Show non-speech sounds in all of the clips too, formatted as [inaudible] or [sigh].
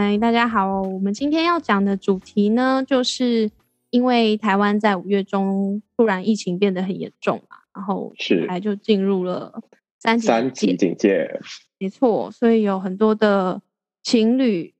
哎，大家好，我们今天要讲的主题呢，就是因为台湾在五月中突然疫情变得很严重嘛，然后是来就进入了三级三级警戒，没错，所以有很多的情侣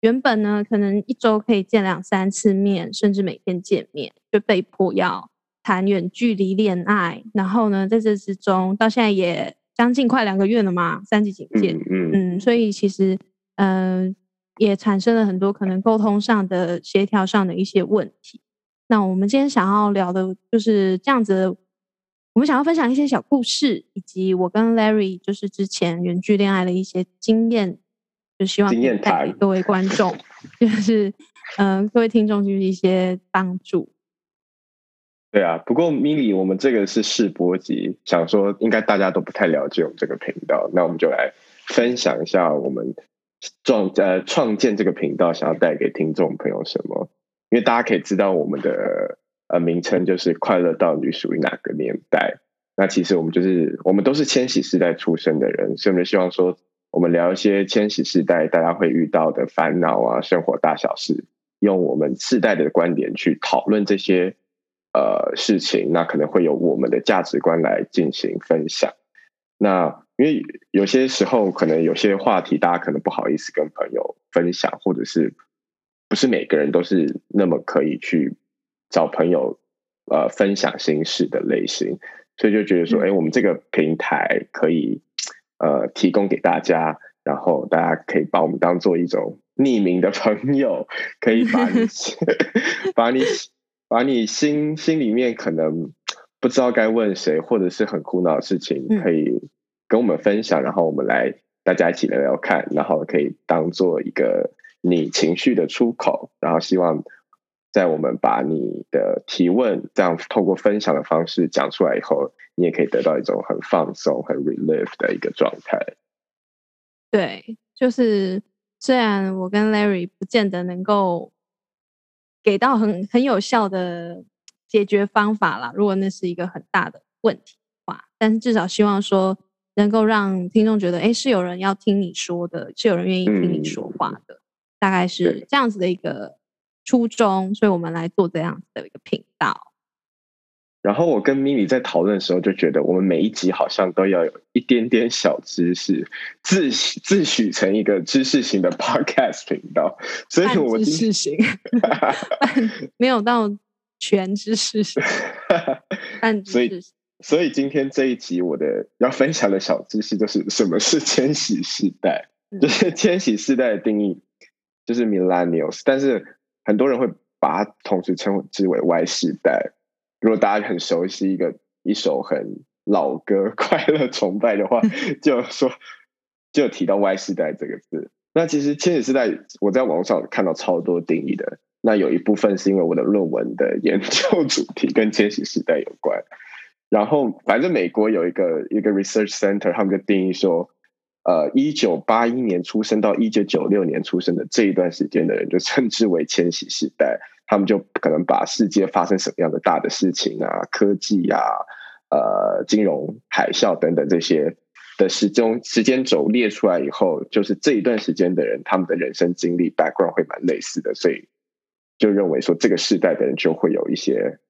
原本呢，可能一周可以见两三次面，甚至每天见面，就被迫要谈远距离恋爱。然后呢，在这之中，到现在也将近快两个月了嘛，三级警戒，嗯嗯，嗯，所以其实嗯、也产生了很多可能沟通上的、协调上的一些问题。那我们今天想要聊的就是这样子我们想要分享一些小故事，以及我跟 Larry 就是之前远距恋爱的一些经验，就希望带给各位观众，[laughs] 就是嗯、呃各位听众就是一些帮助。对啊。不过 Milly，我们这个是试播集，想说应该大家都不太了解我们这个频道，那我们就来分享一下我们创呃创建这个频道想要带给听众朋友什么。因为大家可以知道我们的呃名称就是快乐到底属于哪个年代。那其实我们就是我们都是千禧世代出生的人，所以我们希望说，我们聊一些千禧世代大家会遇到的烦恼啊、生活大小事，用我们世代的观点去讨论这些呃事情，那可能会有我们的价值观来进行分享。那因为有些时候可能有些话题大家可能不好意思跟朋友分享，或者是不是每个人都是那么可以去找朋友呃分享心事的类型，所以就觉得说，嗯。哎、我们这个平台可以呃提供给大家，然后大家可以把我们当做一种匿名的朋友，可以把你把你 [laughs] 把你心心里面可能不知道该问谁，或者是很苦恼的事情，嗯。可以跟我们分享，然后我们来大家一起聊聊看，然后可以当做一个你情绪的出口，然后希望在我们把你的提问这样透过分享的方式讲出来以后，你也可以得到一种很放松、很 relief 的一个状态。对，就是虽然我跟 Larry 不见得能够给到很很有效的解决方法啦，如果那是一个很大的问题的话，但是至少希望说能够让听众觉得，哎，是有人要听你说的，是有人愿意听你说话的，大概是对这样子的一个初衷，所以我们来做这样子的一个频道。然后我跟 Mini 在讨论的时候，就觉得我们每一集好像都要有一点点小知识，自诩自诩成一个知识型的 [laughs] podcast 频道，所以半我们知识型，[laughs] 半没有到全知识型，[laughs] 但所以知识型。所以今天这一集我的要分享的小知识就是什么是千禧世代，嗯就是千禧世代的定义就是 millennials，但是很多人会把它同时称之为 Y 世代。如果大家很熟悉一个一首很老歌《[laughs] 快乐崇拜》的话，[laughs] 就说就有提到 Y 世代这个字。那其实千禧世代，我在网络上看到超多定义的。那有一部分是因为我的论文的研究主题跟千禧世代有关。然后，反正美国有一个一个 research center，他们就定义说，呃，一九八一年出生到一九九六年出生的这一段时间的人，就称之为千禧世代。他们就可能把世界发生什么样的大的事情啊，科技啊，呃，金融海啸等等这些的时钟时间轴列出来以后，就是这一段时间的人，他们的人生经历 background 会蛮类似的，所以就认为说这个世代的人就会有一些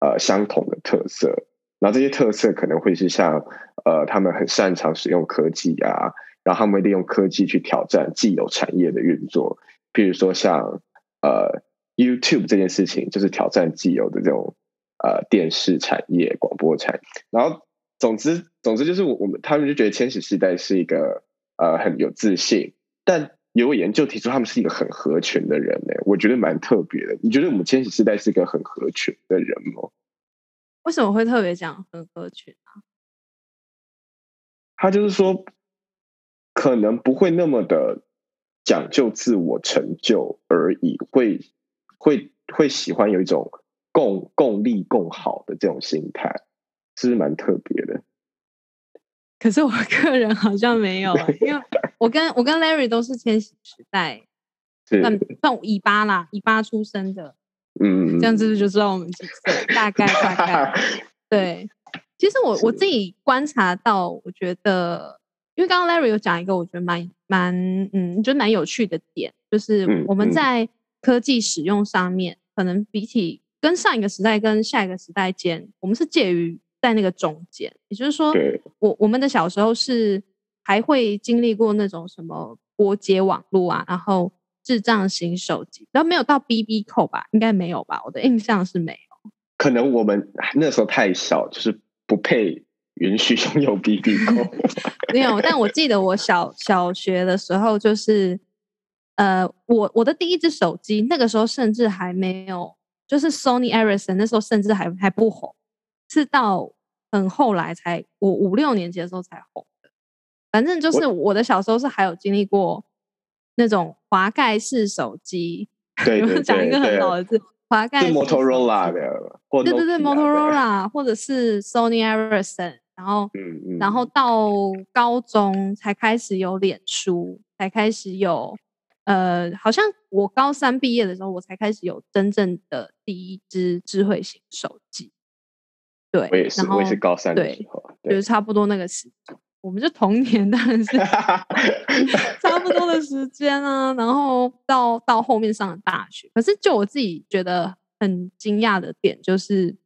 呃相同的特色。然后这些特色可能会是像呃，他们很擅长使用科技啊，然后他们利用科技去挑战既有产业的运作，譬如说像呃 YouTube 这件事情，就是挑战既有的这种呃电视产业、广播产业。然后总之总之就是我我们他们就觉得千禧世代是一个呃很有自信，但有研究提出他们是一个很合群的人呢、我觉得蛮特别的。你觉得我们千禧世代是一个很合群的人吗？为什么会特别讲很合群啊？他就是说，可能不会那么的讲究自我成就而已，会会会喜欢有一种共共利共好的这种心态，是蛮特别的？可是我个人好像没有，因为我跟我跟 Larry 都是千禧时代，算算尾巴啦，尾巴出生的，嗯，这样子就知道我们几岁，大概大概，[laughs] 对。其实我我自己观察到，我觉得，因为刚刚 Larry 有讲一个我觉得蛮蛮嗯，觉得蛮有趣的点，就是我们在科技使用上面，可能比起跟上一个时代跟下一个时代间，我们是介于在那个中间。也就是说，我我们的小时候是还会经历过那种什么拨接网络啊，然后智障型手机，然后没有到 BB 扣吧？应该没有吧？我的印象是没有。可能我们那时候太小，就是。不配允许 [laughs] 拥有 BB 扣，[laughs] 没有。但我记得我小小学的时候，就是呃，我我的第一只手机，那个时候甚至还没有，就是 Sony Ericsson，那时候甚至还还不红，是到很后来才我五六年级的时候才红的。反正就是我的小时候是还有经历过那种滑盖式手机，[laughs] 对对讲一个很老的字。滑盖是 Motorola 的，对对对，Motorola 或者是 Sony Ericsson，然后，然后到高中才开始有脸书，才开始有，呃，好像我高三毕业的时候，我才开始有真正的第一支智慧型手机。对，我也是，我也是高三的时候，就是差不多那个时间。我们就同年，当然是 [laughs] 差不多的时间啊。然后到到后面上了大学，可是就我自己觉得很惊讶的点，就是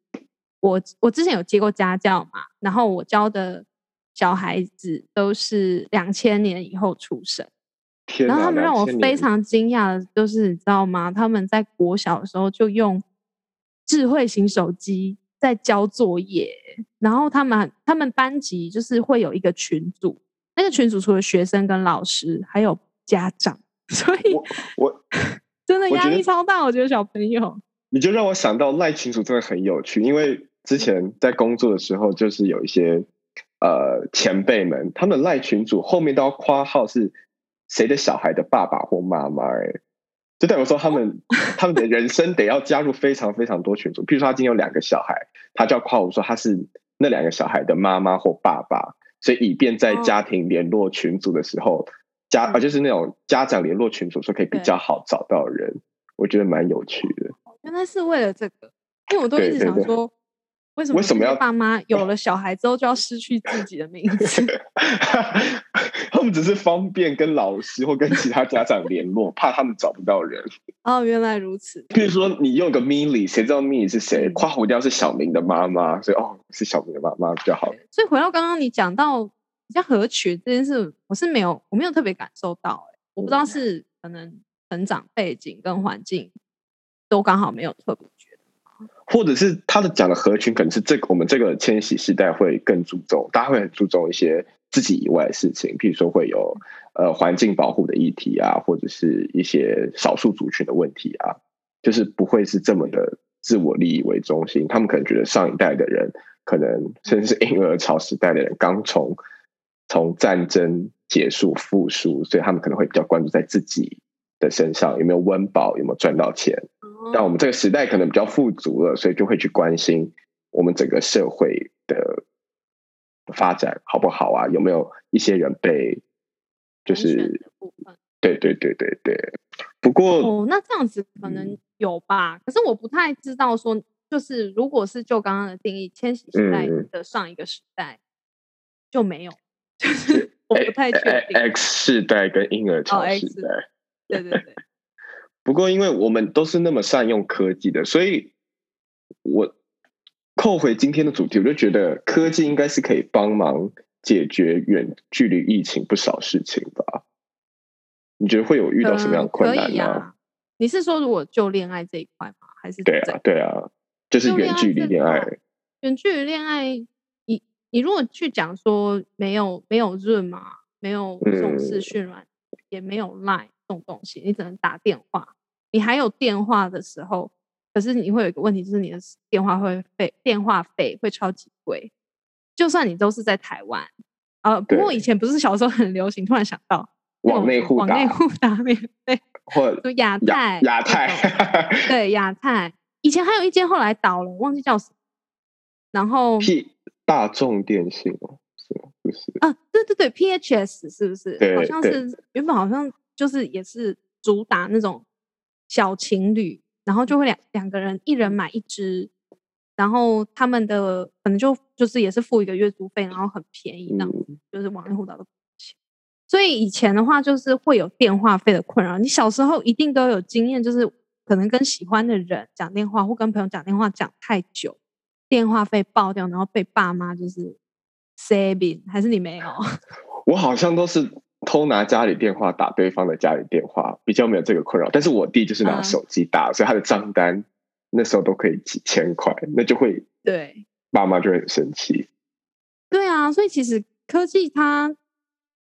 我我之前有接过家教嘛，然后我教的小孩子都是两千年以后出生，然后他们让我非常惊讶的，就是你知道吗？他们在国小的时候就用智慧型手机。在交作业，然后他们他们班级就是会有一个群组，那个群组除了学生跟老师，还有家长，[laughs] 所以我 [laughs] 真的压力超大。我觉得小朋友，你就让我想到赖群组真的很有趣，因为之前在工作的时候，就是有一些呃前辈们，他们赖群组后面都要夸号是谁的小孩的爸爸或妈妈，哎。就代表说，他们他们的人生得要加入非常非常多群组。譬如说，他今天有两个小孩，他就要夸我说他是那两个小孩的妈妈或爸爸，所以以便在家庭联络群组的时候，家啊就是那种家长联络群组，说可以比较好找到人。我觉得蛮有趣的。原来是为了这个，因为我都一直想说。为什么？为什么要爸妈有了小孩之后就要失去自己的名字？[laughs] 他们只是方便跟老师或跟其他家长联络，怕他们找不到人。哦，原来如此。譬如说，你用个 Milly，谁知道 Milly 是谁？夸胡雕是小明的妈妈，所以哦，是小明的妈妈比较好。所以回到刚刚你讲到像合群这件事，我是没有，我没有特别感受到。哎，我不知道是可能成长背景跟环境都刚好没有特别。或者是他的讲的合群，可能是这个我们这个千禧时代会更注重，大家会很注重一些自己以外的事情，譬如说会有呃环境保护的议题啊，或者是一些少数族群的问题啊，就是不会是这么的自我利益为中心。他们可能觉得上一代的人，可能甚至是婴儿潮时代的人，刚从从战争结束复苏，所以他们可能会比较关注在自己的身上有没有温饱，有没有赚到钱。但我们这个时代可能比较富足了，所以就会去关心我们整个社会的发展好不好啊？有没有一些人被就是对对对对对。不过哦，那这样子可能有吧？可是我不太知道说，就是如果是就刚刚的定义，千禧时代的上一个时代就没有，就是我不太确定。X 世代跟婴儿潮时代，对对对。不过，因为我们都是那么善用科技的，所以我扣回今天的主题，我就觉得科技应该是可以帮忙解决远距离疫情不少事情吧？你觉得会有遇到什么样的困难吗？你是说如果就恋爱这一块吗？还是对啊，对啊，就是远距离恋爱。远距离恋爱，你你如果去讲说没有没有润嘛，没有这种视讯软，也没有 Line。这种东西，你只能打电话。你还有电话的时候，可是你会有一个问题，就是你的电话会费，电话费会超级贵。就算你都是在台湾，呃，不过以前不是小时候很流行，突然想到，往内互打往内，互打免费，或就亚太亚太 [laughs] 对亚太，以前还有一间后来倒了，忘记叫什么。然后 P 大众电信哦，是吗？不是，啊，对对对，PHS 是不是？好像是原本好像就是也是主打那种小情侣，然后就会两两个人一人买一支，然后他们的可能就就是也是付一个月租费，然后很便宜那样子，嗯，就是网恋互打的钱。所以以前的话就是会有电话费的困扰，你小时候一定都有经验，就是可能跟喜欢的人讲电话，或跟朋友讲电话讲太久，电话费爆掉，然后被爸妈就是 saving，还是你没有？我好像都是偷拿家里电话打对方的家里电话，比较没有这个困扰。但是我弟就是拿嗯手机打，所以他的账单那时候都可以几千块，那就会对，爸妈就会很生气。对啊，所以其实科技它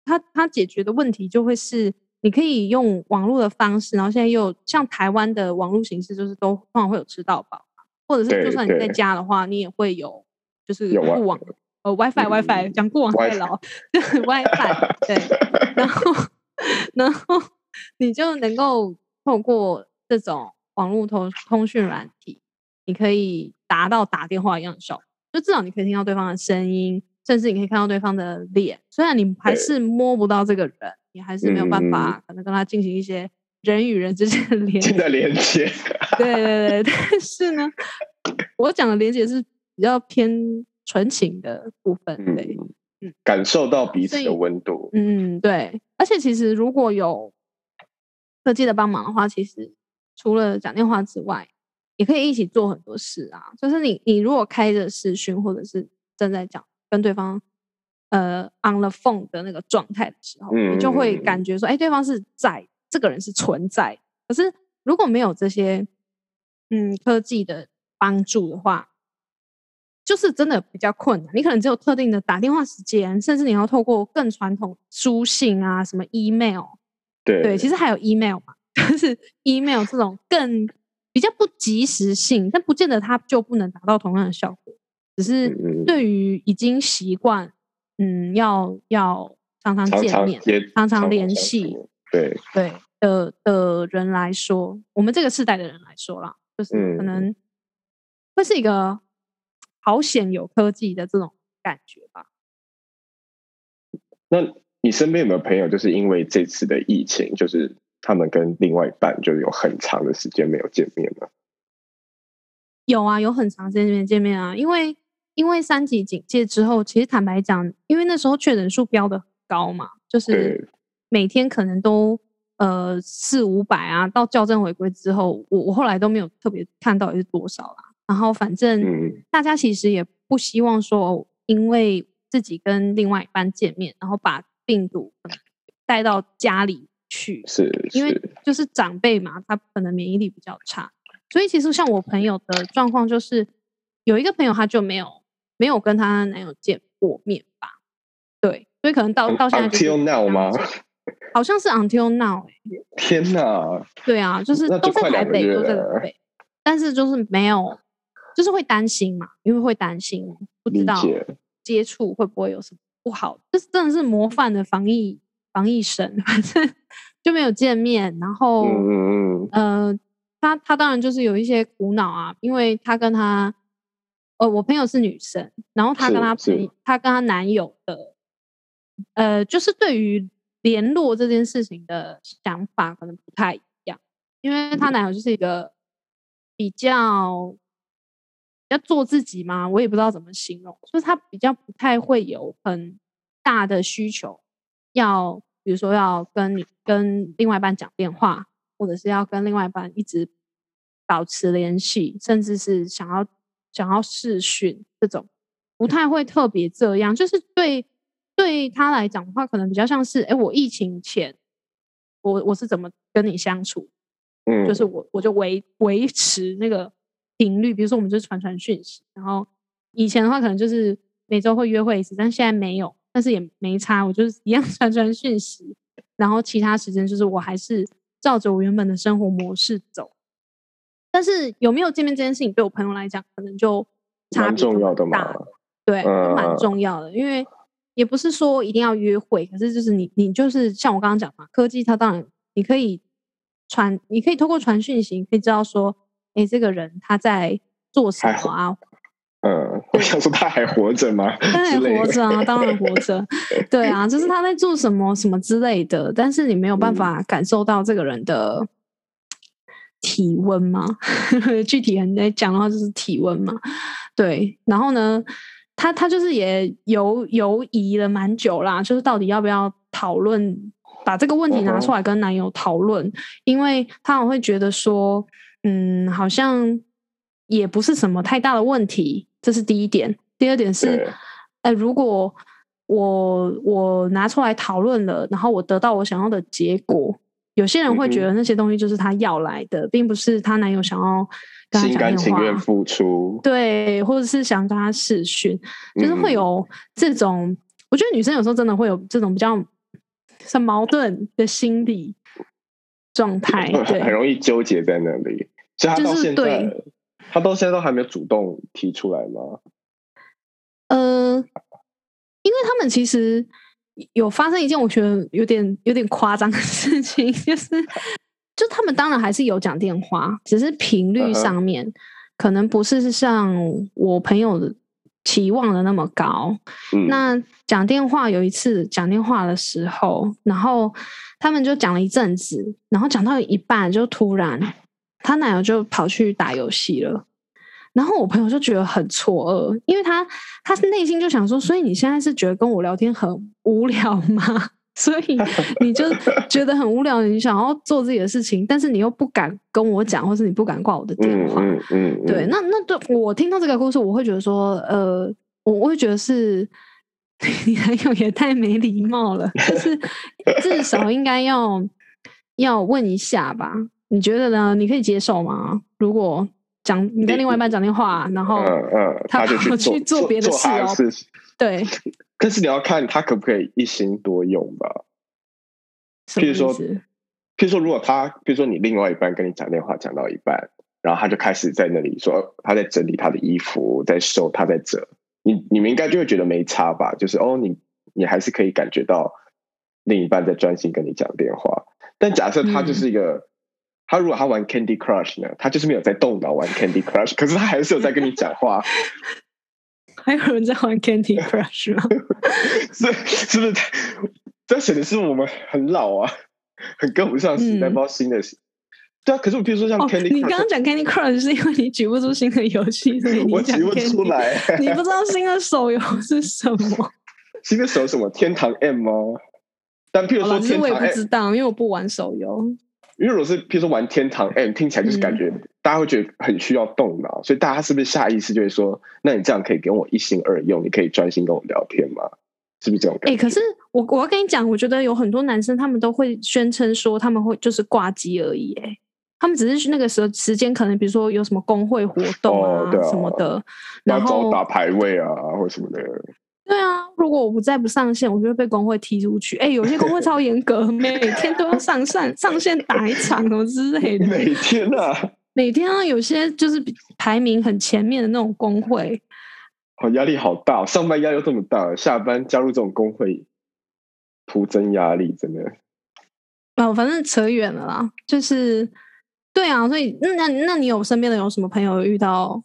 它它解决的问题就会是，你可以用网络的方式，然后现在又有像台湾的网络形式，就是都通常会有吃到饱嘛，或者是就算你在家的话，你也会有就是有啊固网呃 WiFi WiFi 讲过往太老，就 [laughs] 是 WiFi 对，然后 [laughs] 然后你就能够透过这种网络通通讯软体，你可以达到打电话一样的效果。就至少你可以听到对方的声音，甚至你可以看到对方的脸。虽然你还是摸不到这个人，你还是没有办嗯法可能跟他进行一些人与人之间的连接。真的。连接，对对对，但是呢，我讲的连接是比较偏纯情的部分。对，嗯，感受到彼此的温度。嗯，对。而且其实如果有科技的帮忙的话，其实除了讲电话之外，也可以一起做很多事啊。就是你你如果开着视讯，或者是正在讲跟对方呃 on the phone 的那个状态的时候，你就会嗯感觉说，哎，对方是在，这个人是存在。可是如果没有这些嗯科技的帮助的话，就是真的比较困难。你可能只有特定的打电话时间，甚至你要透过更传统书信啊，什么 email，对对，其实还有 email 嘛，就是 [laughs] email 这种更比较不及时性，但不见得它就不能达到同样的效果。只是对于已经习惯，嗯，要要常常常见面、常接常常联系，对，对的的人来说，我们这个世代的人来说啦，就是可嗯能会是一个好险有科技的这种感觉吧。那你身边有没有朋友，就是因为这次的疫情，就是他们跟另外一半就有很长的时间没有见面了？有啊，有很长时间没见面啊，因为因为三级警戒之后，其实坦白讲，因为那时候确诊数标的很高嘛，就是每天可能都呃四五百啊，到校正回归之后，我我后来都没有特别看到底是多少啦。然后反正嗯大家其实也不希望说，因为自己跟另外一半见面，然后把病毒带到家里去，是因为，就是长辈嘛，他可能免疫力比较差，所以其实像我朋友的状况就是，有一个朋友他就没有没有跟她男友见过面吧，对，所以可能到到现在就是嗯 Until now 吗？好像是 until now，、欸、天哪！对啊，就是都在台北，都在台北，但是就是没有，就是会担心嘛，因为会担心不知道，接触会不会有什么不好，这是真的是模范的防疫防疫神，[laughs] 反正就没有见面，然后嗯嗯嗯，呃，他他当然就是有一些苦恼啊，因为他跟他，呃，我朋友是女生，然后她跟是她朋是她跟她男友的，呃，就是对于联络这件事情的想法可能不太一样，因为她男友就是一个比较要做自己吗，我也不知道怎么形容，就是他比较不太会有很大的需求，要比如说要跟你跟另外一半讲电话，或者是要跟另外一半一直保持联系，甚至是想要想要视讯这种，不太会特别这样。就是对对他来讲的话，可能比较像是，哎，我疫情前，我我是怎么跟你相处，嗯，就是我我就维维持那个频率，比如说我们就是传传讯息，然后以前的话可能就是每周会约会一次，但现在没有，但是也没差，我就是一样 [laughs] 传传讯息，然后其他时间就是我还是照着我原本的生活模式走。但是有没有见面这件事情，对我朋友来讲，可能就差别重要的大的，对，蛮嗯重要的，因为也不是说一定要约会，可是就是你你就是像我刚刚讲嘛，科技它当然你可以传，你可以透过传讯息，可以知道说，哎，这个人他在做什么啊？嗯，我想说他还活着吗？[laughs] 他还活着啊，当然活着。对啊，就是他在做什么什么之类的，但是你没有办法感受到这个人的体温吗？[laughs] 具体很来讲的话，就是体温嘛。对，然后呢，他他就是也犹犹疑了蛮久啦，就是到底要不要讨论把这个问题拿出来跟男友讨论，因为他会觉得说，嗯，好像也不是什么太大的问题。这是第一点，第二点是，哎，如果我我拿出来讨论了，然后我得到我想要的结果，有些人会觉得那些东西就是他要来的，并不是她男友想要心甘情愿付出，对，或者是想跟他试训，就是会有这种，我觉得女生有时候真的会有这种比较很矛盾的心理状态，[laughs] 对，很容易纠结在那里，所以他到现在。他到现在都还没有主动提出来吗？呃，因为他们其实有发生一件我觉得有点有点夸张的事情，[laughs] 就是就他们当然还是有讲电话，只是频率上面可能不是像我朋友的期望的那么高。那讲电话有一次讲电话的时候，然后他们就讲了一阵子，然后讲到一半就突然。他男友就跑去打游戏了，然后我朋友就觉得很错愕，因为他他内心就想说，所以你现在是觉得跟我聊天很无聊吗？[laughs] 所以你就觉得很无聊，你想要做自己的事情，但是你又不敢跟我讲，或是你不敢挂我的电话。嗯嗯，对，那那对我听到这个故事，我会觉得说，呃，我我会觉得是 [laughs] 你男友也太没礼貌了，就是至少应该要要问一下吧。你觉得呢？你可以接受吗？如果讲你跟另外一半讲电话，然后嗯嗯他就去做别的事哦，对。[laughs] 但是你要看他可不可以一心多用吧。譬如说，譬如说，如果他，譬如说你另外一半跟你讲电话讲到一半，然后他就开始在那里说他在整理他的衣服，在收，他在折，你你们应该就会觉得没差吧？就是哦，你你还是可以感觉到另一半在专心跟你讲电话。但假设他就是一个。他如果他玩 Candy Crush 呢？他就是没有在动脑玩 Candy Crush，可是他还是有在跟你讲话。[laughs] 还有人在玩 Candy Crush 吗？[laughs] 是是不是？这显得是我们很老啊，很跟不上时代，不知道新的。对啊，可是我比如说像 Candy，你刚刚讲 Candy Crush 是因为你举不出新的游戏，所以你举不出来。[laughs] 你不知道新的手游是什么？新的手游什么？天堂 M 吗？但譬如说，其实我也不知道，因为我不玩手游。因为如果是，譬如说玩天堂 M，听起来就是感觉大家会觉得很需要动脑，所以大家是不是下意识就会说，那你这样可以跟我一心二用，你可以专心跟我聊天吗？是不是这种？哎，可是我我要跟你讲，我觉得有很多男生他们都会宣称说他们会就是挂机而已，哎，他们只是那个时候时间可能比如说有什么工会活动啊什么的，然后打排位啊或什么的。对啊，如果我不再不上线，我就会被工会踢出去。哎，有些工会超严格，[laughs] 每天都要上上上线打一场什么之类的。每天啊，每天啊，有些就是排名很前面的那种工会。好压力好大，上班压力又这么大，下班加入这种工会，徒增压力，真的。哦，反正扯远了啦，就是对啊，所以那那你有身边的有什么朋友遇到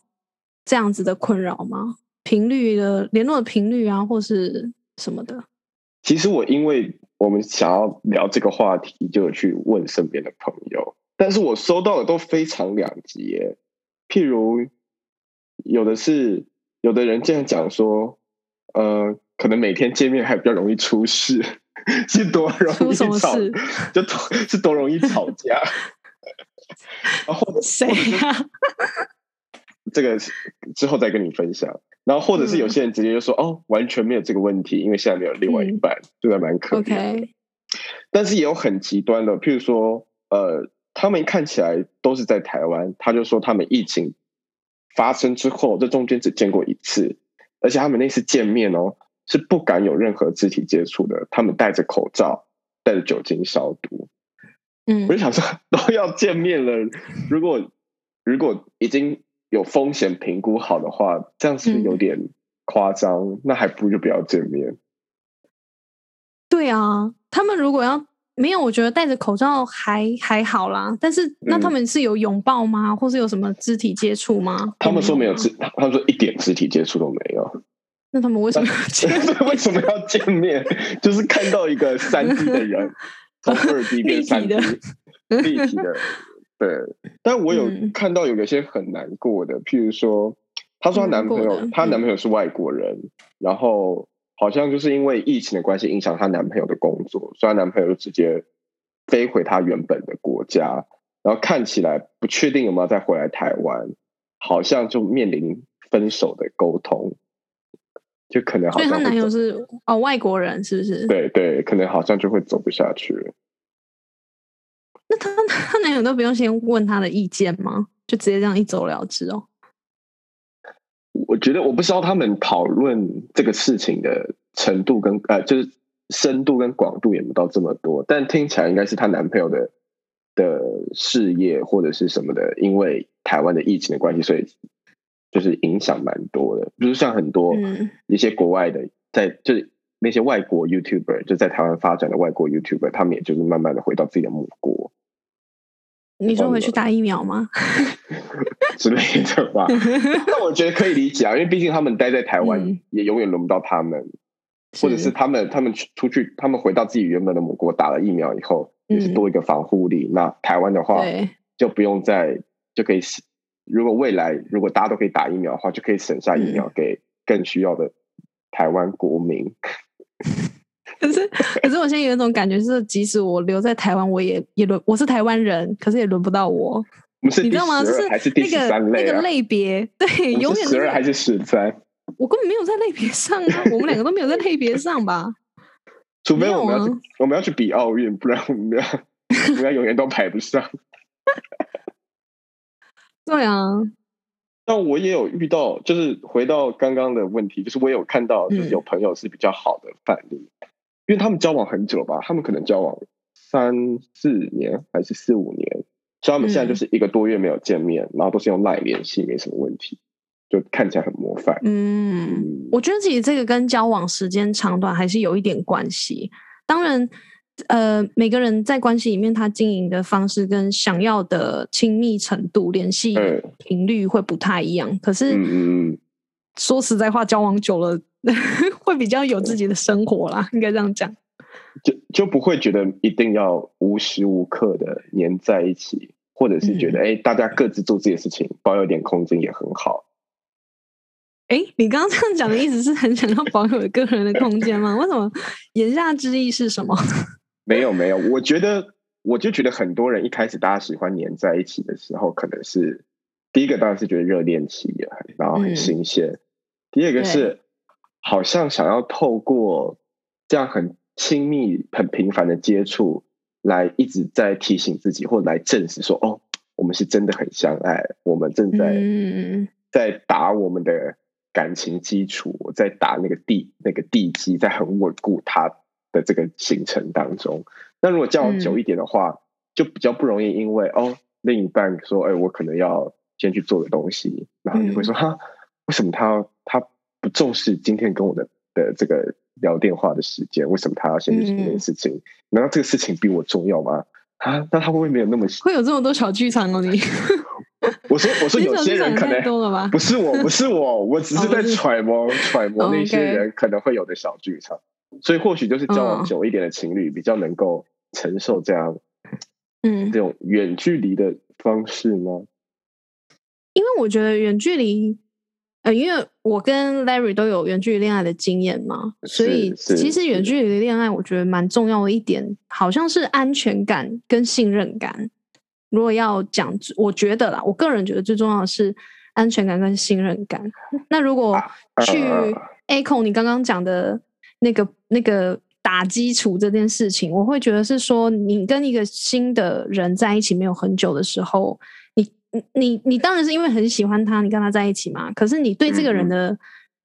这样子的困扰吗？频率的联络的频率啊，或是什么的。其实我因为我们想要聊这个话题，就有去问身边的朋友，但是我收到的都非常两极耶。譬如有的是有的人竟然讲说，呃，可能每天见面还比较容易出事，[laughs] 是多容易吵，[laughs] 就多是多容易吵架。[laughs] 然后谁呀？这个之后再跟你分享。然后，或者是有些人直接就说：“哦，完全没有这个问题，因为现在没有另外一半，就还蛮可怜。”但是也有很极端的，譬如说，呃，他们看起来都是在台湾，他就说他们疫情发生之后，这中间只见过一次，而且他们那次见面哦，是不敢有任何肢体接触的，他们戴着口罩，戴着酒精消毒。嗯，我就想说，[laughs] 都要见面了，如果如果已经。有风险评估好的话，这样是有点夸张，那还不如就不要见面。对啊，他们如果要没有，我觉得戴着口罩还还好啦。但是那他们是有拥抱吗？或是有什么肢体接触吗？他们说没有啊肢，他们说一点肢体接触都没有。那他们为什么要见面？为什么要见面？就是看到一个三 D 的人 [laughs] 从二 D 变三 D 立体的，对。但我有嗯看到有一些很难过的，譬如说，她说她男朋友她男朋友是外国人，然后好像就是因为疫情的关系影响她男朋友的工作，所以她男朋友就直接飞回她原本的国家，然后看起来不确定有没有再回来台湾，好像就面临分手的沟通。就可能好所以她男友像会走是哦外国人，是不是？对对，可能好像就会走不下去了。那她她男友都不用先问她的意见吗？就直接这样一走了之哦？我觉得我不知道他们讨论这个事情的程度跟呃，就是深度跟广度也没到这么多，但听起来应该是她男朋友的的事业或者是什么的，因为台湾的疫情的关系，所以就是影响蛮多的。比如像很多嗯一些国外的，在就是那些外国 YouTuber 就在台湾发展的外国 YouTuber，他们也就是慢慢的回到自己的母国。你说回去打疫苗吗？[laughs] 之类的吧。[laughs] 那我觉得可以理解啊，因为毕竟他们待在台湾，嗯也永远轮不到他们，或者是他们他们出去，他们回到自己原本的母国打了疫苗以后，也是嗯多一个防护力。那台湾的话，就不用再就可以省，如果未来如果大家都可以打疫苗的话，就可以省下疫苗嗯给更需要的台湾国民。[laughs] 可是可是我现在有一种感觉，是即使我留在台湾，我也也轮我是台湾人，可是也轮不到我，我们是你知道吗？就是还是第那个十三类啊？那个类别，对，永远十二还是十三？我根本没有在类别上啊，我们两个都没有在类别上吧？除非我们要啊，我们要去比奥运，不然我们要 [laughs] 我们要永远都排不上。对啊，但我也有遇到，就是回到刚刚的问题，就是我有看到，就是嗯有朋友是比较好的范例，因为他们交往很久吧，他们可能交往三四年还是四五年，所以他们现在嗯就是一个多月没有见面，然后都是用 LINE 联系，没什么问题，就看起来很模范。嗯，嗯，我觉得其实这个跟交往时间长短还是有一点关系。当然，呃，每个人在关系里面他经营的方式跟想要的亲密程度、联系嗯频率会不太一样。可是，嗯嗯嗯，说实在话，交往久了 [laughs] 会比较有自己的生活啦，应该这样讲。就就不会觉得一定要无时无刻的黏在一起，或者是觉得哎、诶大家各自做自己的事情，保有点空间也很好。哎，你刚刚这样讲的意思是很想要保有个人的空间吗？为什么？言下之意是什么？[laughs] 没有没有，我觉得我就觉得很多人一开始大家喜欢黏在一起的时候，可能是第一个当然是觉得热恋期，然后很嗯新鲜。第二个是好像想要透过这样很亲密、很频繁的接触，来一直在提醒自己，或者来证实说，哦，我们是真的很相爱，我们正在、嗯，在打我们的感情基础，在打那个地那个地基，在很稳固它的这个行程当中。那如果交往久一点的话，就比较不容易因为哦另一半说，哎，我可能要先去做的东西，然后你会说，哈，为什么他他不重视今天跟我的的这个聊电话的时间？为什么他要先去做这件事情？难道这个事情比我重要吗？啊，那他会不会没有那么？会有这么多小剧场哦，你。[laughs] 我说我说有些人可能？不是我，[laughs] 不是我，我只是在揣摩揣摩哦那些人可能会有的小剧场，所以或许就是交往嗯久一点的情侣比较能够承受这样嗯这，种远距离的方式吗？因为我觉得远距离，呃，因为我跟 Larry 都有远距离恋爱的经验嘛，所以其实远距离恋爱，我觉得蛮重要的一点，好像是安全感跟信任感。如果要讲，我觉得啦，我个人觉得最重要的是安全感跟信任感。那如果去呃 A 控你刚刚讲的那个那个打基础这件事情，我会觉得是说，你跟一个新的人在一起没有很久的时候，你你你你当然是因为很喜欢他，你跟他在一起嘛。可是你对这个人的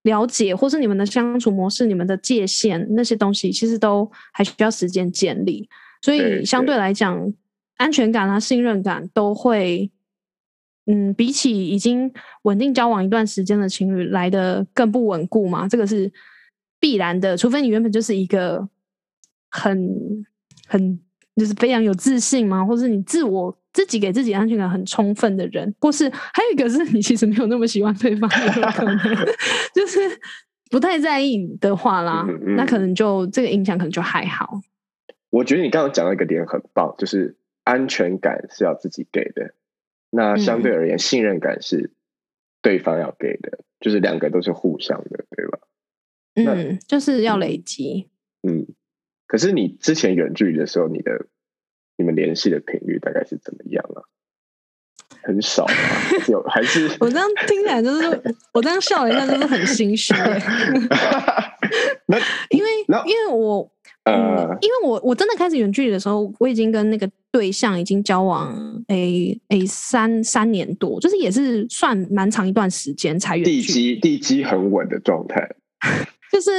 了解，或是你们的相处模式、你们的界限那些东西，其实都还需要时间建立。所以相对来讲，安全感啊、信任感都会。嗯，比起已经稳定交往一段时间的情侣来的更不稳固嘛，这个是必然的。除非你原本就是一个很很就是非常有自信嘛？或是你自我自己给自己安全感很充分的人，或是还有一个是你其实没有那么喜欢对方，有可能就是不太在意的话啦，嗯嗯那可能就这个影响可能就还好。我觉得你刚刚讲到一个点很棒，就是安全感是要自己给的，那相对而言，信任感是对方要给的，就是两个都是互相的，对吧？嗯，就是要累积。嗯。可是你之前远距离的时候，你的你们联系的频率大概是怎么样啊？很少吗？有还是 [laughs] 我这样听起来就是，我这样笑了一下，就是很心虚 [laughs] 欸、那因为那因为我嗯呃，因为我我真的开始远距离的时候，我已经跟那个对象已经交往诶诶三三年多，就是也是算蛮长一段时间才远地距离，基地基很稳的状态，就是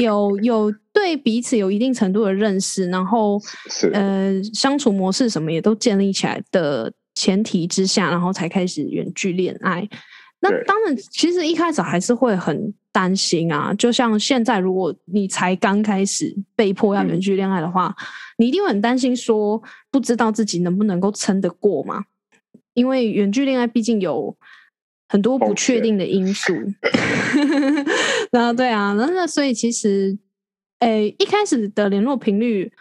有有对彼此有一定程度的认识，然后是呃相处模式什么也都建立起来的前提之下，然后才开始远距恋爱。那当然，其实一开始还是会很担心啊。就像现在，如果你才刚开始被迫要远距恋爱的话，你一定会很担心，说不知道自己能不能够撑得过嘛？因为远距恋爱毕竟有很多不确定的因素。[laughs] 然后对啊，那那所以其实，诶，一开始的联络频率，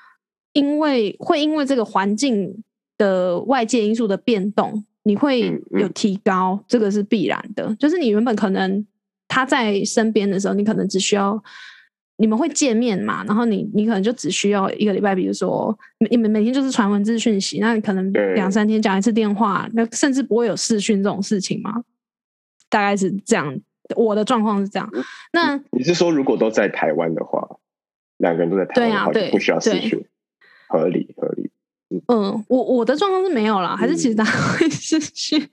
因为会因为这个环境的外界因素的变动，你会有提高，这个是必然的。就是你原本可能他在身边的时候，你可能只需要你们会见面嘛，然后你你可能就只需要一个礼拜，比如说你们每天就是传文字讯息，那你可能两三天讲一次电话，那甚至不会有视讯这种事情嘛，大概是这样。我的状况是这样，那你是说如果都在台湾的话，两个人都在台湾的话，对啊对就不需要视对讯，合理合理。嗯，我我的状况是没有啦，还是其实嗯大家会失去。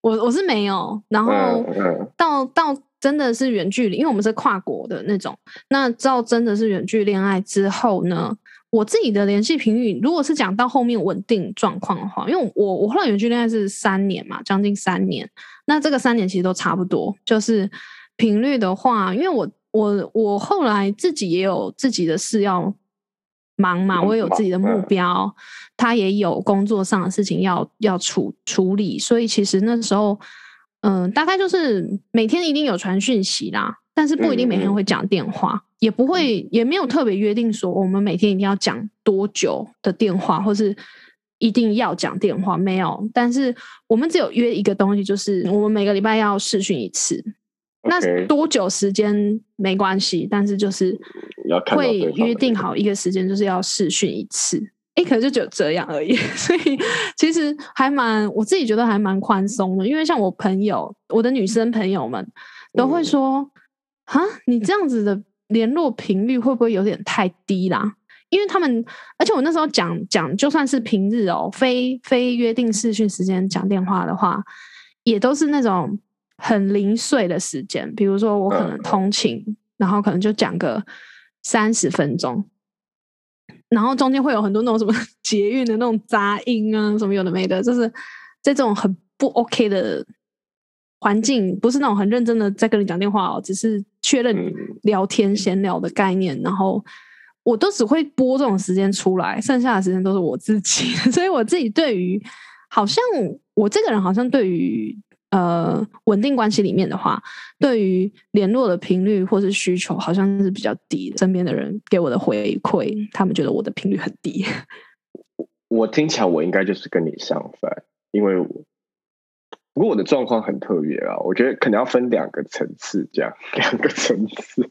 我我是没有，然后嗯嗯到到真的是远距离，因为我们是跨国的那种。那到真的是远距恋爱之后呢，我自己的联系频率，如果是讲到后面稳定状况的话，因为我我后来远距恋爱是三年嘛，将近三年。那这个三年其实都差不多，就是频率的话，因为我我我后来自己也有自己的事要忙嘛，嗯我也有自己的目嗯标，他也有工作上的事情要要处处理，所以其实那时候，嗯、大概就是每天一定有传讯息啦，但是不一定每天会讲电话，也不会也没有特别约定说我们每天一定要讲多久的电话，或是一定要讲电话，没有。但是我们只有约一个东西，就是我们每个礼拜要试训一次。那多久时间没关系，但是就是会约定好一个时间，就是要试训一次。诶，可能就只有这样而已，[laughs] 所以其实还蛮我自己觉得还蛮宽松的，因为像我朋友，我的女生朋友们都会嗯说：“啊、你这样子的联络频率会不会有点太低啦？”因为他们，而且我那时候讲讲，就算是平日哦，非非约定视讯时间讲电话的话，也都是那种很零碎的时间，比如说我可能嗯。通勤，然后可能就讲个三十分钟，然后中间会有很多那种什么 [laughs] 捷运的那种杂音啊，什么有的没的，就是在这种很不 OK 的环境，不是那种很认真的在跟你讲电话哦，只是确认嗯聊天闲聊的概念，然后我都只会拨这种时间出来，剩下的时间都是我自己，所以我自己对于好像我这个人好像对于呃稳定关系里面的话，对于联络的频率或是需求好像是比较低的。身边的人给我的回馈，他们觉得我的频率很低。我听起来我应该就是跟你相反，因为我不过我的状况很特别啊，我觉得可能要分两个层次，这样两个层次。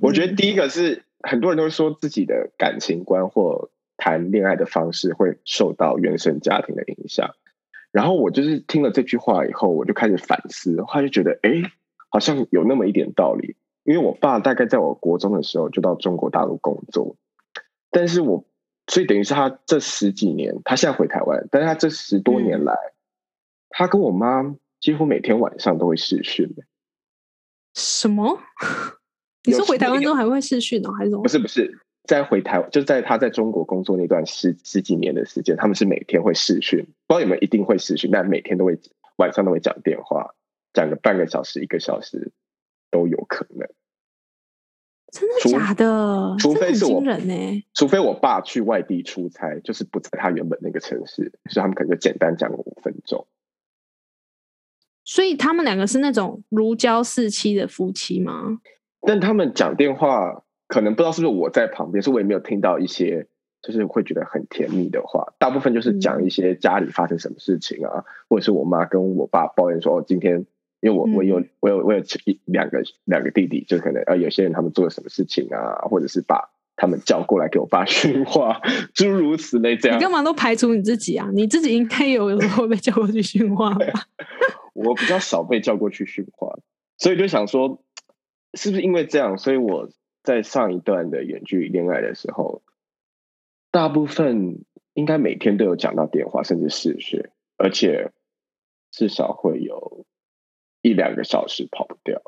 我觉得第一个是很多人都说自己的感情观或谈恋爱的方式会受到原生家庭的影响，然后我就是听了这句话以后，我就开始反思，后来就觉得，哎，好像有那么一点道理。因为我爸大概在我国中的时候就到中国大陆工作，但是我所以等于是他这十几年，他现在回台湾，但是他这十多年来，他跟我妈几乎每天晚上都会视讯。什么？[laughs] 你有说回台湾有之后还会视讯哦，还是什么不？是不是，在回台就在他在中国工作那段十十几年的时间，他们是每天会视讯，不知道有没有一定会视讯，但每天都会晚上都会讲电话，讲个半个小时、一个小时都有可能。真的假的？除非是我人呢、除非我爸去外地出差，就是不在他原本那个城市，所以他们可能就简单讲个五分钟。所以他们两个是那种如胶似漆的夫妻吗？但他们讲电话，可能不知道是不是我在旁边，所以我也没有听到一些就是会觉得很甜蜜的话。大部分就是讲一些家里发生什么事情啊，或者是我妈跟我爸抱怨说，哦，今天因为我我有我有我有一两个两个弟弟，就可能呃有些人他们做了什么事情啊，或者是把他们叫过来给我爸 [laughs] 训话，诸如此类这样你。干嘛都排除你自己啊？你自己应该有时候被叫过去训话吧？[laughs] 我比较少被叫过去训话，所以就想说，是不是因为这样，所以我在上一段的远距离恋爱的时候，大部分应该每天都有讲到电话，甚至视讯，而且至少会有一两个小时跑不掉。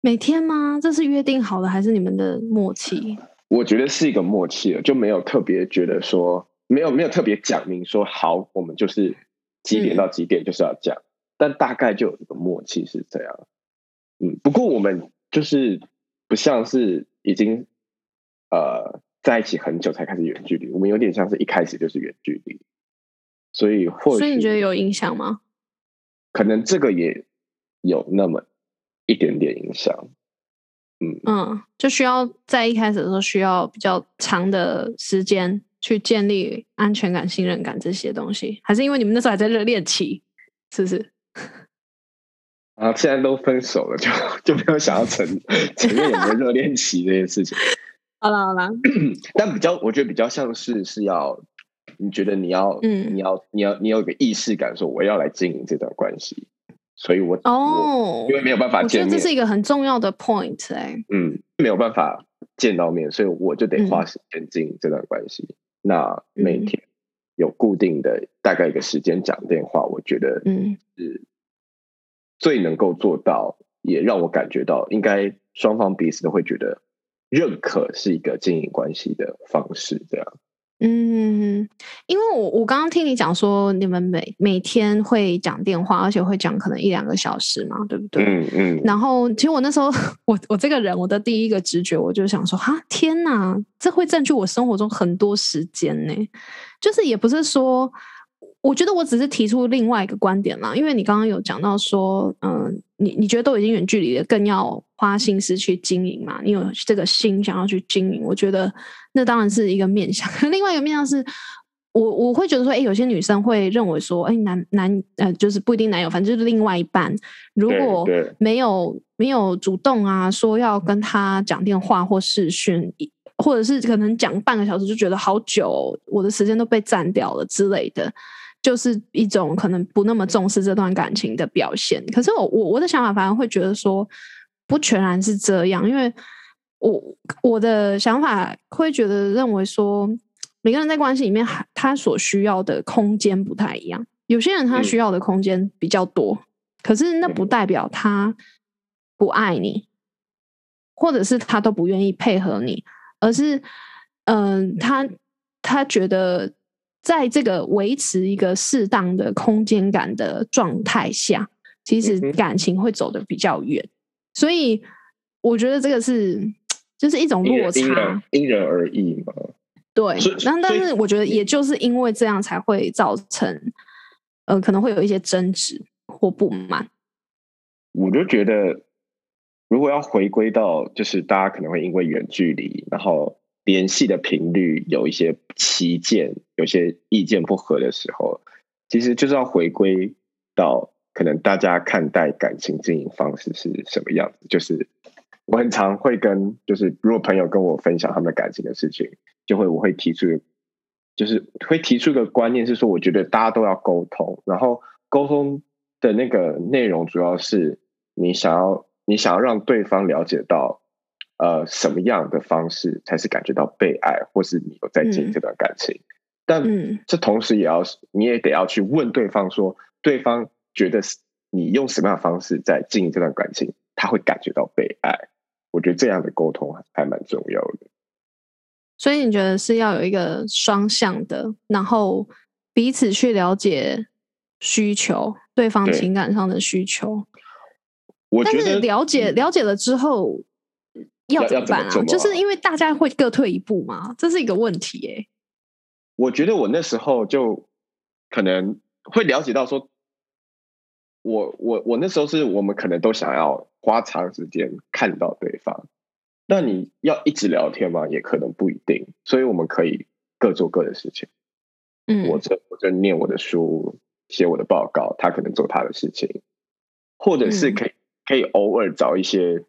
每天吗？这是约定好的还是你们的默契？我觉得是一个默契了，就没有特别觉得说，没有没有特别讲明说，好，我们就是几点到几点就是要讲，但大概就有一个默契是这样。嗯，不过我们就是不像是已经呃在一起很久才开始远距离，我们有点像是一开始就是远距离，所以或所以你觉得有影响吗？可能这个也有那么一点点影响。嗯，嗯，就需要在一开始的时候需要比较长的时间去建立安全感、信任感这些东西，还是因为你们那时候还在热恋期，是不是？啊，现在都分手了，就就没有想要承 [laughs] 承认有没有热恋期这件事情。[laughs] 好了好了，但比较，我觉得比较像是是要，你觉得你要，嗯。你要，你要，你有个意识感，说我要来经营这段关系，所以我哦我因为没有办法见面我觉得这，是一个很重要的 point 哎、嗯，没有办法见到面，所以我就得花时间经营这段关系。那每嗯。天有固定的大概一个时间讲电话，我觉得嗯。是最能够做到，也让我感觉到，应该双方彼此都会觉得认可是一个经营关系的方式，这样。嗯，因为我我刚刚听你讲说，你们每每天会讲电话，而且会讲可能一两个小时嘛，对不对？嗯嗯，然后，其实我那时候，我我这个人，我的第一个直觉，我就想说，哈，天哪，这会占据我生活中很多时间呢。就是也不是说，我觉得我只是提出另外一个观点啦，因为你刚刚有讲到说，嗯，你你觉得都已经远距离了，更要花心思去经营嘛，你有这个心想要去经营，我觉得那当然是一个面向。[laughs] 另外一个面向是。我我会觉得说，哎，有些女生会认为说，哎，男男呃，就是不一定男友，反正就是另外一半，如果没有没有主动啊，说要跟他讲电话或视讯，一或者是可能讲半个小时就觉得好久哦、我的时间都被占掉了之类的，就是一种可能不那么重视这段感情的表现。可是我我我的想法反而会觉得说，不全然是这样，因为我我的想法会觉得认为说，每个人在关系里面，还他所需要的空间不太一样。有些人他嗯需要的空间比较多，可是那不嗯代表他不爱你，或者是他都不愿意配合你，而是嗯、他他觉得在这个维持一个适当的空间感的状态下，其实感情会走得比较远。所以我觉得这个是就是一种落人因人差。因人而异嘛。对然后，但是我觉得也就是因为这样才会造成，呃，可能会有一些争执或不满。我就觉得，如果要回归到，就是大家可能会因为远距离，然后联系的频率有一些歧见，有些意见不合的时候，其实就是要回归到可能大家看待感情经营方式是什么样子。就是我很常会跟，就是如果朋友跟我分享他们感情的事情，就会我会提出，就是会提出一个观念是说，我觉得大家都要沟通，然后沟通的那个内容主要是你想要你想要让对方了解到，呃，什么样的方式才是感觉到被爱，或是你有在经营嗯这段感情。但嗯这同时也要你也得要去问对方说，对方觉得是你用什么样的方式在经营这段感情，他会感觉到被爱。我觉得这样的沟通还还蛮重要的。所以你觉得是要有一个双向的，然后彼此去了解需求，对方情感上的需求。但是了解嗯了解了之后，要怎么办啊？就是因为大家会各退一步嘛，这是一个问题哎、我觉得我那时候就可能会了解到说，我我我那时候是我们可能都想要花长时间看到对方，那你要一直聊天吗？也可能不一定，所以我们可以各做各的事情。嗯，我这我就念我的书，写我的报告，他可能做他的事情，或者是嗯可以、可以偶尔找一些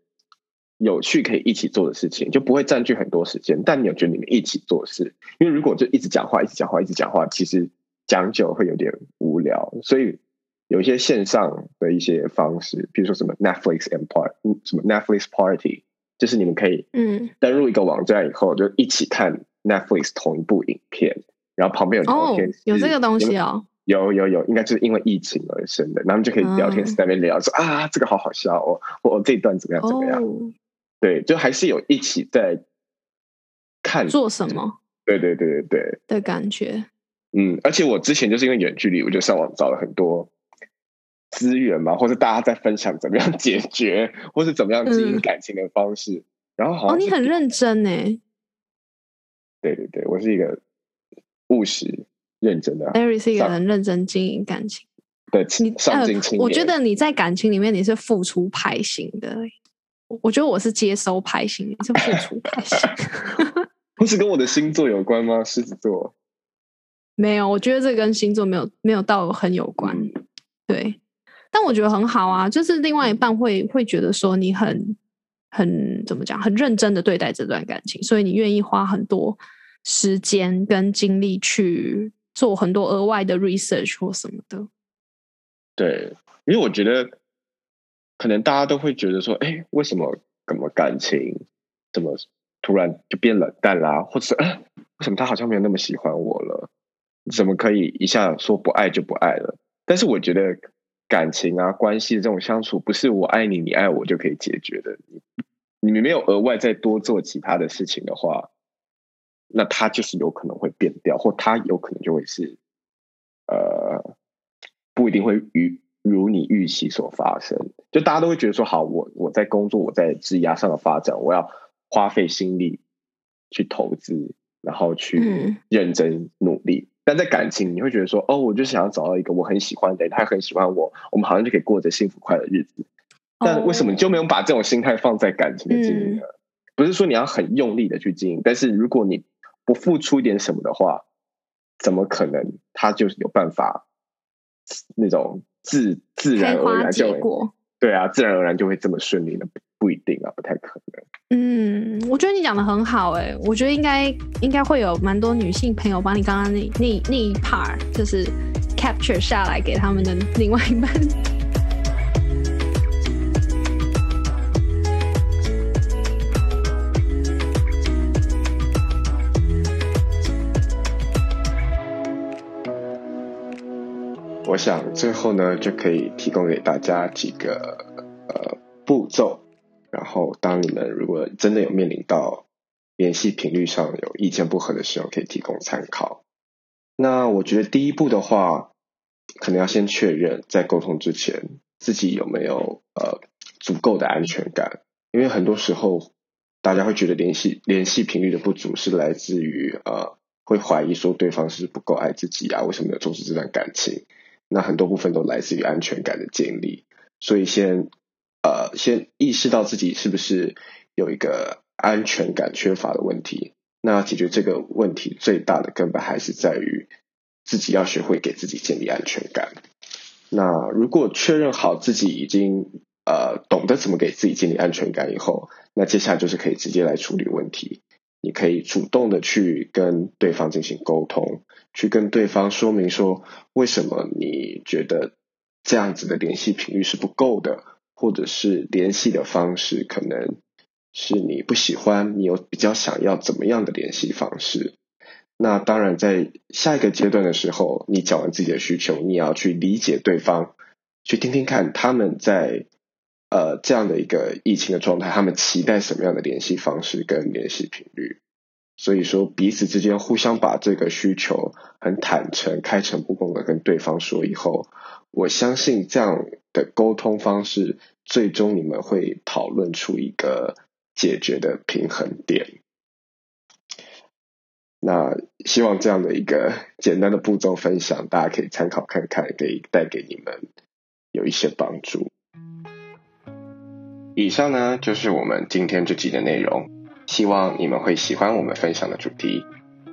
有趣可以一起做的事情，就不会占据很多时间。但你有觉得你们一起做事，因为如果就一直讲话、一直讲话、一直讲话，其实讲久会有点无聊，所以。有一些线上的一些方式，比如说什么 Netflix and Part，嗯什么 Netflix Party，就是你们可以嗯登录一个网站以后，就一起看 Netflix 同一部影片，然后旁边有聊哦天室、，有这个东西哦，有有有，应该就是因为疫情而生的，然后就可以聊天在那边聊说、啊，这个好好笑哦，我这一段怎么样怎么样，哦，对，就还是有一起在看，做什么。对对对对。对，的感觉？嗯，而且我之前就是因为远距离，我就上网找了很多资源嘛，或者大家在分享怎么样 [laughs] 解决，或是怎么样经营嗯。感情的方式，然后好哦，像是你很认真呢对对对，我是一个务实认真的，Larry 是一个上很认真经营感情。的你上进青年、呃，我觉得你在感情里面你是付出派型的欸，我觉得我是接收派型，你是付出派型。[laughs] 不是跟我的星座有关吗？狮子座，没有，我觉得这跟星座没有没有到很有关。嗯对，但我觉得很好啊，就是另外一半会会觉得说你很很怎么讲，很认真的对待这段感情，所以你愿意花很多时间跟精力去做很多额外的 research 或什么的。对，因为我觉得可能大家都会觉得说，哎，为什么怎么感情怎么突然就变冷淡啦，或者，为什么他好像没有那么喜欢我了？怎么可以一下说不爱就不爱了？但是我觉得感情啊、关系这种相处，不是我爱你，你爱我就可以解决的。你你们没有额外再多做其他的事情的话，那他就是有可能会变掉，或他有可能就会是呃，不一定会如如你预期所发生。就大家都会觉得说，好，我我在工作，我在职涯上的发展，我要花费心力去投资，然后去嗯认真努力。但在感情，你会觉得说，哦，我就想要找到一个我很喜欢的人，他很喜欢我，我们好像就可以过着幸福快乐的日子。但为什么你就没有把这种心态放在感情的经营呢？不是说你要很用力的去经营，但是如果你不付出一点什么的话，怎么可能他就有办法那种自自然而然就结果？对啊，自然而然就会这么顺利呢？不不一定啊，不太可能。嗯，我觉得你讲的很好哎、我觉得应该应该会有蛮多女性朋友把你刚刚那那那一 part 就是 capture 下来给他们的另外一半。我想最后呢，就可以提供给大家几个呃步骤，然后当你们如果真的有面临到联系频率上有意见不合的时候，可以提供参考。那我觉得第一步的话，可能要先确认在沟通之前自己有没有呃足够的安全感，因为很多时候大家会觉得联系联系频率的不足是来自于呃会怀疑说对方是不够爱自己啊，为什么没有重视这段感情？那很多部分都来自于安全感的建立，所以先呃先意识到自己是不是有一个安全感缺乏的问题。那解决这个问题最大的根本还是在于自己要学会给自己建立安全感。那如果确认好自己已经呃懂得怎么给自己建立安全感以后，那接下来就是可以直接来处理问题。你可以主动的去跟对方进行沟通，去跟对方说明说为什么你觉得这样子的联系频率是不够的，或者是联系的方式可能是你不喜欢，你有比较想要怎么样的联系方式。那当然，在下一个阶段的时候，你讲完自己的需求，你也要去理解对方，去听听看他们在呃这样的一个疫情的状态，他们期待什么样的联系方式跟联系频率。所以说，彼此之间互相把这个需求很坦诚、开诚布公的跟对方说以后，我相信这样的沟通方式，最终你们会讨论出一个解决的平衡点。那希望这样的一个简单的步骤分享，大家可以参考看看，可以带给你们有一些帮助。以上呢就是我们今天这集的内容，希望你们会喜欢我们分享的主题。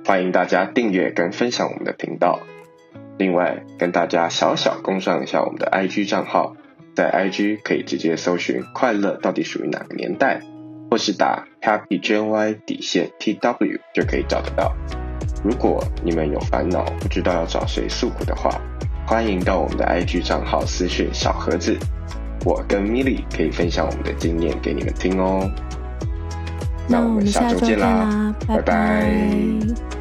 欢迎大家订阅跟分享我们的频道。另外，跟大家小小公上一下我们的 IG 账号，在 IG 可以直接搜寻“快乐到底属于哪个年代”。或是打 Happy JY 底线 TW 就可以找得到。如果你们有烦恼不知道要找谁诉苦的话，欢迎到我们的 IG 账号私讯小盒子，我跟 Milly 可以分享我们的经验给你们听哦。那我们下周见啦，拜拜。